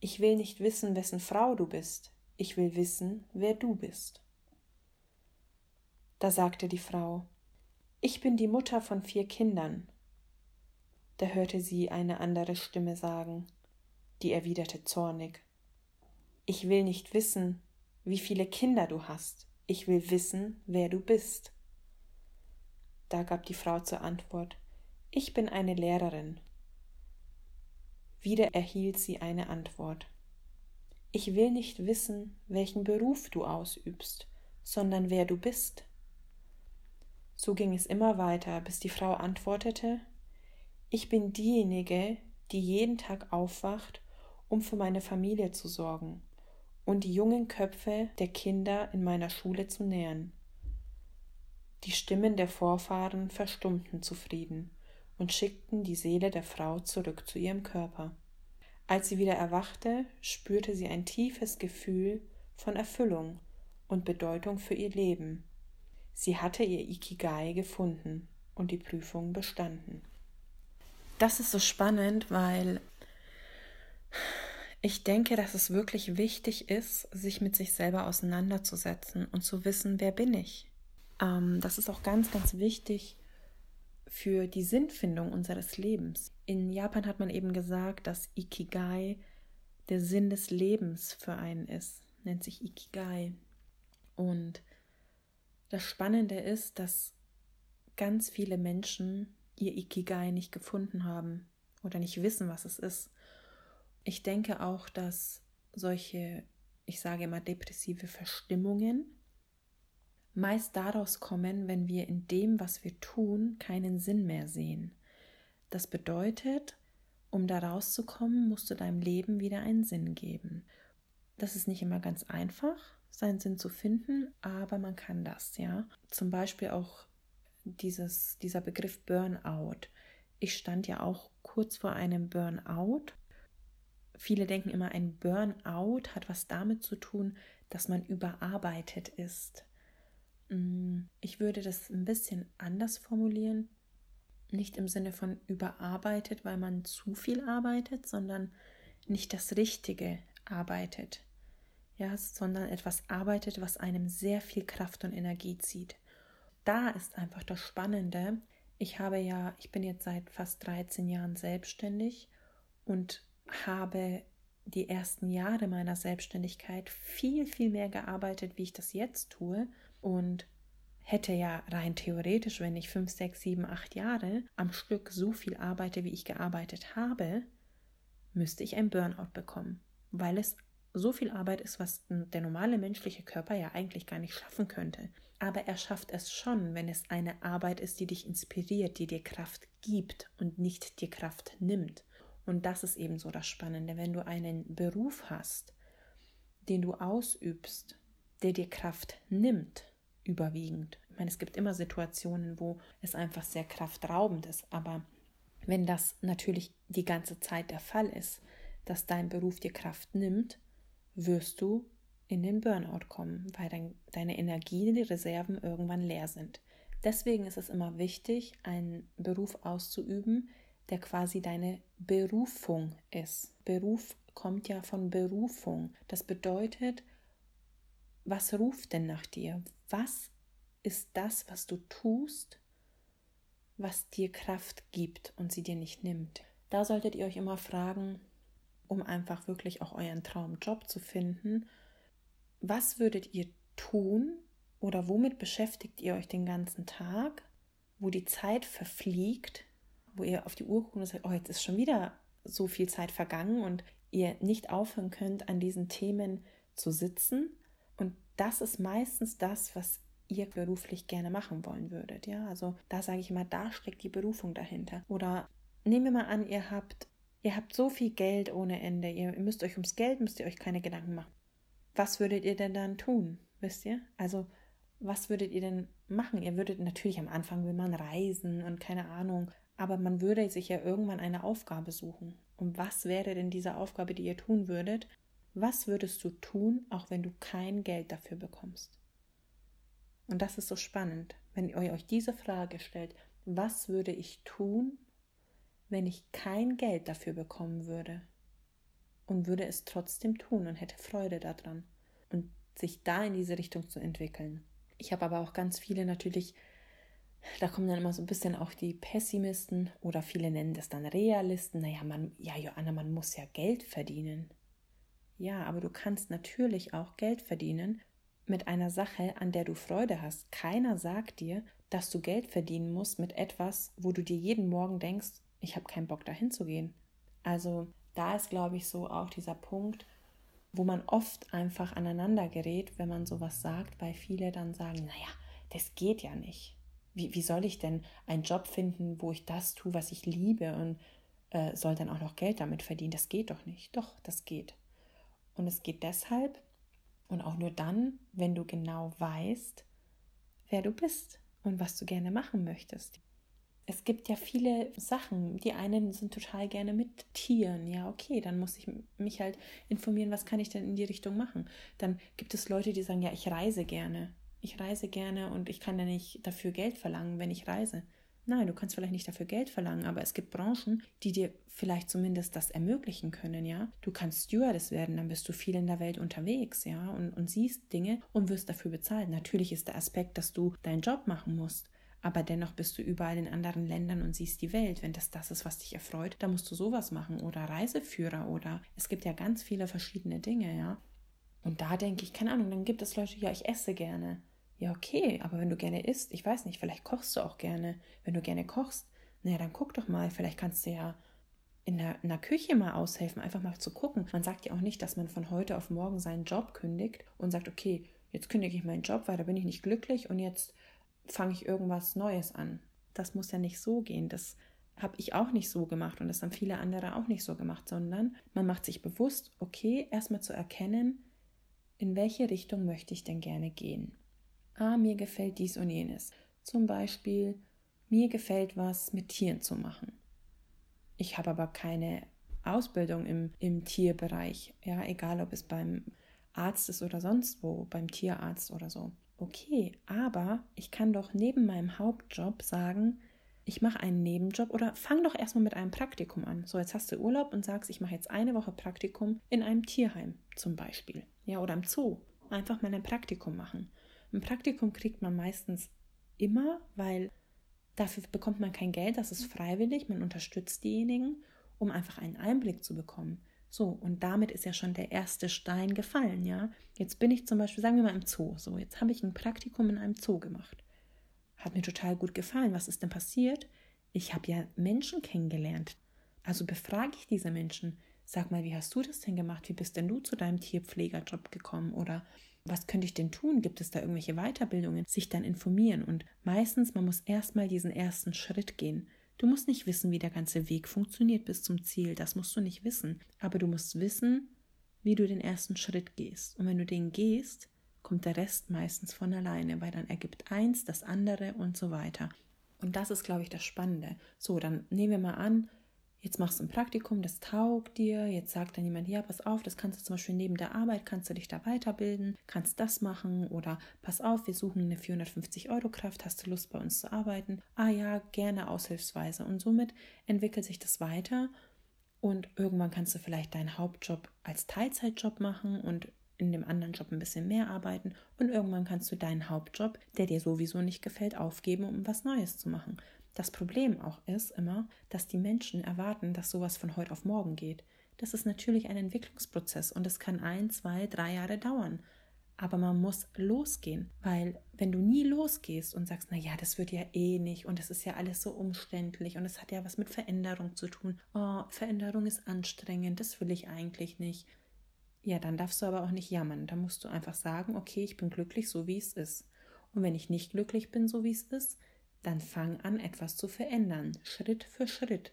Ich will nicht wissen, wessen Frau du bist, ich will wissen, wer du bist. Da sagte die Frau Ich bin die Mutter von vier Kindern. Da hörte sie eine andere Stimme sagen, die erwiderte zornig Ich will nicht wissen, wie viele Kinder du hast, ich will wissen, wer du bist. Da gab die Frau zur Antwort Ich bin eine Lehrerin. Wieder erhielt sie eine Antwort Ich will nicht wissen, welchen Beruf du ausübst, sondern wer du bist. So ging es immer weiter, bis die Frau antwortete Ich bin diejenige, die jeden Tag aufwacht, um für meine Familie zu sorgen und die jungen Köpfe der Kinder in meiner Schule zu nähren. Die Stimmen der Vorfahren verstummten zufrieden und schickten die Seele der Frau zurück zu ihrem Körper. Als sie wieder erwachte, spürte sie ein tiefes Gefühl von Erfüllung und Bedeutung für ihr Leben. Sie hatte ihr Ikigai gefunden und die Prüfung bestanden. Das ist so spannend, weil ich denke, dass es wirklich wichtig ist, sich mit sich selber auseinanderzusetzen und zu wissen, wer bin ich? Ähm, das ist auch ganz, ganz wichtig für die Sinnfindung unseres Lebens. In Japan hat man eben gesagt, dass Ikigai der Sinn des Lebens für einen ist, nennt sich Ikigai. Und das Spannende ist, dass ganz viele Menschen ihr Ikigai nicht gefunden haben oder nicht wissen, was es ist. Ich denke auch, dass solche, ich sage immer, depressive Verstimmungen meist daraus kommen, wenn wir in dem, was wir tun, keinen Sinn mehr sehen. Das bedeutet, um da rauszukommen, musst du deinem Leben wieder einen Sinn geben. Das ist nicht immer ganz einfach, seinen Sinn zu finden, aber man kann das, ja. Zum Beispiel auch dieses, dieser Begriff Burnout. Ich stand ja auch kurz vor einem Burnout. Viele denken immer, ein Burnout hat was damit zu tun, dass man überarbeitet ist. Mm, ich würde das ein bisschen anders formulieren. Nicht im Sinne von überarbeitet, weil man zu viel arbeitet, sondern nicht das Richtige arbeitet. Ja, sondern etwas arbeitet, was einem sehr viel Kraft und Energie zieht. Da ist einfach das Spannende. Ich habe ja, ich bin jetzt seit fast 13 Jahren selbstständig und habe die ersten Jahre meiner Selbstständigkeit viel, viel mehr gearbeitet, wie ich das jetzt tue. Und hätte ja rein theoretisch, wenn ich fünf, sechs, sieben, acht Jahre am Stück so viel arbeite, wie ich gearbeitet habe, müsste ich ein Burnout bekommen, weil es so viel Arbeit ist, was der normale menschliche Körper ja eigentlich gar nicht schaffen könnte. Aber er schafft es schon, wenn es eine Arbeit ist, die dich inspiriert, die dir Kraft gibt und nicht dir Kraft nimmt. Und das ist eben so das Spannende, wenn du einen Beruf hast, den du ausübst, der dir Kraft nimmt, überwiegend. Ich meine, es gibt immer Situationen, wo es einfach sehr kraftraubend ist, aber wenn das natürlich die ganze Zeit der Fall ist, dass dein Beruf dir Kraft nimmt, wirst du in den Burnout kommen, weil dein, deine Energie, die Reserven irgendwann leer sind. Deswegen ist es immer wichtig, einen Beruf auszuüben, der quasi deine Berufung ist. Beruf kommt ja von Berufung. Das bedeutet, was ruft denn nach dir? Was ist das, was du tust, was dir Kraft gibt und sie dir nicht nimmt? Da solltet ihr euch immer fragen, um einfach wirklich auch euren Traumjob zu finden, was würdet ihr tun oder womit beschäftigt ihr euch den ganzen Tag, wo die Zeit verfliegt, wo ihr auf die Uhr guckt und sagt, oh, jetzt ist schon wieder so viel Zeit vergangen und ihr nicht aufhören könnt, an diesen Themen zu sitzen. Das ist meistens das, was ihr beruflich gerne machen wollen würdet. Ja, also da sage ich immer, da steckt die Berufung dahinter. Oder nehmen wir mal an, ihr habt, ihr habt so viel Geld ohne Ende. Ihr müsst euch ums Geld, müsst ihr euch keine Gedanken machen. Was würdet ihr denn dann tun? Wisst ihr? Also, was würdet ihr denn machen? Ihr würdet natürlich am Anfang will man reisen und keine Ahnung, aber man würde sich ja irgendwann eine Aufgabe suchen. Und was wäre denn diese Aufgabe, die ihr tun würdet? Was würdest du tun, auch wenn du kein Geld dafür bekommst? Und das ist so spannend, wenn ihr euch diese Frage stellt, was würde ich tun, wenn ich kein Geld dafür bekommen würde? Und würde es trotzdem tun und hätte Freude daran. Und sich da in diese Richtung zu entwickeln. Ich habe aber auch ganz viele natürlich da kommen dann immer so ein bisschen auch die Pessimisten oder viele nennen das dann Realisten. Naja, man, ja, Joanna, man muss ja Geld verdienen. Ja, aber du kannst natürlich auch Geld verdienen mit einer Sache, an der du Freude hast. Keiner sagt dir, dass du Geld verdienen musst mit etwas, wo du dir jeden Morgen denkst, ich habe keinen Bock dahin zu gehen. Also da ist, glaube ich, so auch dieser Punkt, wo man oft einfach aneinander gerät, wenn man sowas sagt, weil viele dann sagen, naja, das geht ja nicht. Wie, wie soll ich denn einen Job finden, wo ich das tue, was ich liebe und äh, soll dann auch noch Geld damit verdienen? Das geht doch nicht. Doch, das geht. Und es geht deshalb und auch nur dann, wenn du genau weißt, wer du bist und was du gerne machen möchtest. Es gibt ja viele Sachen. Die einen sind total gerne mit Tieren. Ja, okay, dann muss ich mich halt informieren, was kann ich denn in die Richtung machen. Dann gibt es Leute, die sagen, ja, ich reise gerne ich reise gerne und ich kann ja nicht dafür Geld verlangen, wenn ich reise. Nein, du kannst vielleicht nicht dafür Geld verlangen, aber es gibt Branchen, die dir vielleicht zumindest das ermöglichen können, ja. Du kannst Stewardess werden, dann bist du viel in der Welt unterwegs, ja, und, und siehst Dinge und wirst dafür bezahlt. Natürlich ist der Aspekt, dass du deinen Job machen musst, aber dennoch bist du überall in anderen Ländern und siehst die Welt. Wenn das das ist, was dich erfreut, dann musst du sowas machen oder Reiseführer oder es gibt ja ganz viele verschiedene Dinge, ja. Und da denke ich, keine Ahnung, dann gibt es Leute, ja, ich esse gerne. Ja, okay, aber wenn du gerne isst, ich weiß nicht, vielleicht kochst du auch gerne. Wenn du gerne kochst, naja, dann guck doch mal, vielleicht kannst du ja in der, in der Küche mal aushelfen, einfach mal zu gucken. Man sagt ja auch nicht, dass man von heute auf morgen seinen Job kündigt und sagt, okay, jetzt kündige ich meinen Job, weil da bin ich nicht glücklich und jetzt fange ich irgendwas Neues an. Das muss ja nicht so gehen. Das habe ich auch nicht so gemacht und das haben viele andere auch nicht so gemacht, sondern man macht sich bewusst, okay, erstmal zu erkennen, in welche Richtung möchte ich denn gerne gehen ah, mir gefällt dies und jenes. Zum Beispiel, mir gefällt was mit Tieren zu machen. Ich habe aber keine Ausbildung im, im Tierbereich, ja, egal ob es beim Arzt ist oder sonst wo, beim Tierarzt oder so. Okay, aber ich kann doch neben meinem Hauptjob sagen, ich mache einen Nebenjob oder fang doch erstmal mit einem Praktikum an. So, jetzt hast du Urlaub und sagst, ich mache jetzt eine Woche Praktikum in einem Tierheim zum Beispiel. Ja, oder im Zoo. Einfach mal ein Praktikum machen. Ein Praktikum kriegt man meistens immer, weil dafür bekommt man kein Geld, das ist freiwillig, man unterstützt diejenigen, um einfach einen Einblick zu bekommen. So, und damit ist ja schon der erste Stein gefallen, ja. Jetzt bin ich zum Beispiel, sagen wir mal im Zoo. So, jetzt habe ich ein Praktikum in einem Zoo gemacht. Hat mir total gut gefallen. Was ist denn passiert? Ich habe ja Menschen kennengelernt. Also befrage ich diese Menschen. Sag mal, wie hast du das denn gemacht? Wie bist denn du zu deinem Tierpflegerjob gekommen? Oder was könnte ich denn tun? Gibt es da irgendwelche Weiterbildungen? Sich dann informieren. Und meistens, man muss erstmal diesen ersten Schritt gehen. Du musst nicht wissen, wie der ganze Weg funktioniert bis zum Ziel. Das musst du nicht wissen. Aber du musst wissen, wie du den ersten Schritt gehst. Und wenn du den gehst, kommt der Rest meistens von alleine, weil dann ergibt eins das andere und so weiter. Und das ist, glaube ich, das Spannende. So, dann nehmen wir mal an, jetzt machst du ein Praktikum, das taugt dir, jetzt sagt dann jemand, ja, pass auf, das kannst du zum Beispiel neben der Arbeit, kannst du dich da weiterbilden, kannst das machen oder pass auf, wir suchen eine 450 Euro Kraft, hast du Lust bei uns zu arbeiten? Ah ja, gerne aushilfsweise. Und somit entwickelt sich das weiter und irgendwann kannst du vielleicht deinen Hauptjob als Teilzeitjob machen und in dem anderen Job ein bisschen mehr arbeiten und irgendwann kannst du deinen Hauptjob, der dir sowieso nicht gefällt, aufgeben, um was Neues zu machen. Das Problem auch ist immer, dass die Menschen erwarten, dass sowas von heute auf morgen geht. Das ist natürlich ein Entwicklungsprozess und es kann ein, zwei, drei Jahre dauern. Aber man muss losgehen, weil wenn du nie losgehst und sagst, na ja, das wird ja eh nicht und es ist ja alles so umständlich und es hat ja was mit Veränderung zu tun. Oh, Veränderung ist anstrengend, das will ich eigentlich nicht. Ja, dann darfst du aber auch nicht jammern. Da musst du einfach sagen, okay, ich bin glücklich so wie es ist. Und wenn ich nicht glücklich bin so wie es ist, dann fang an, etwas zu verändern, Schritt für Schritt.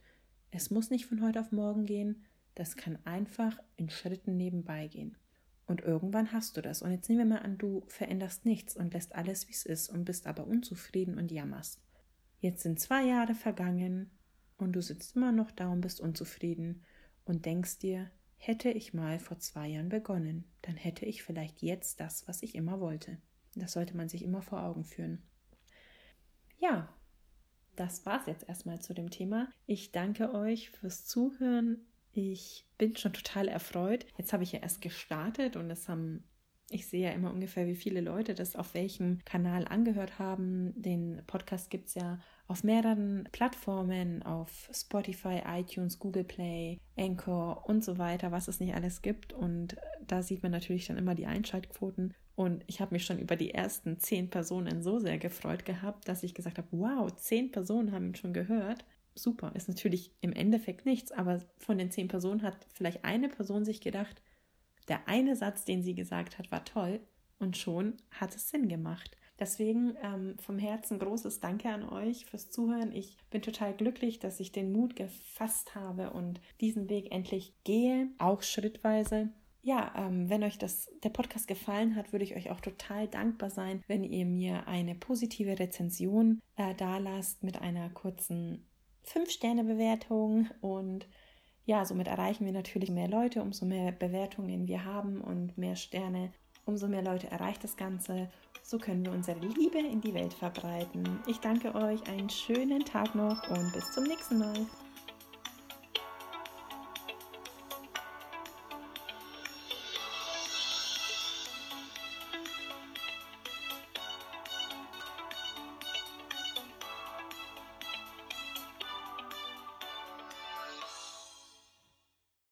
Es muss nicht von heute auf morgen gehen, das kann einfach in Schritten nebenbei gehen. Und irgendwann hast du das. Und jetzt nehmen wir mal an, du veränderst nichts und lässt alles, wie es ist und bist aber unzufrieden und jammerst. Jetzt sind zwei Jahre vergangen und du sitzt immer noch da und bist unzufrieden und denkst dir, hätte ich mal vor zwei Jahren begonnen, dann hätte ich vielleicht jetzt das, was ich immer wollte. Das sollte man sich immer vor Augen führen. Ja, das war es jetzt erstmal zu dem Thema. Ich danke euch fürs Zuhören. Ich bin schon total erfreut. Jetzt habe ich ja erst gestartet und es haben ich sehe ja immer ungefähr, wie viele Leute das auf welchem Kanal angehört haben. Den Podcast gibt es ja auf mehreren Plattformen, auf Spotify, iTunes, Google Play, Anchor und so weiter, was es nicht alles gibt. Und da sieht man natürlich dann immer die Einschaltquoten. Und ich habe mich schon über die ersten zehn Personen so sehr gefreut gehabt, dass ich gesagt habe, wow, zehn Personen haben ihn schon gehört. Super, ist natürlich im Endeffekt nichts, aber von den zehn Personen hat vielleicht eine Person sich gedacht, der eine Satz, den sie gesagt hat, war toll und schon hat es Sinn gemacht. Deswegen ähm, vom Herzen großes Danke an euch fürs Zuhören. Ich bin total glücklich, dass ich den Mut gefasst habe und diesen Weg endlich gehe, auch schrittweise ja, ähm, wenn euch das, der Podcast gefallen hat, würde ich euch auch total dankbar sein, wenn ihr mir eine positive Rezension äh, dalasst mit einer kurzen 5-Sterne-Bewertung. Und ja, somit erreichen wir natürlich mehr Leute, umso mehr Bewertungen wir haben und mehr Sterne, umso mehr Leute erreicht das Ganze. So können wir unsere Liebe in die Welt verbreiten. Ich danke euch, einen schönen Tag noch und bis zum nächsten Mal.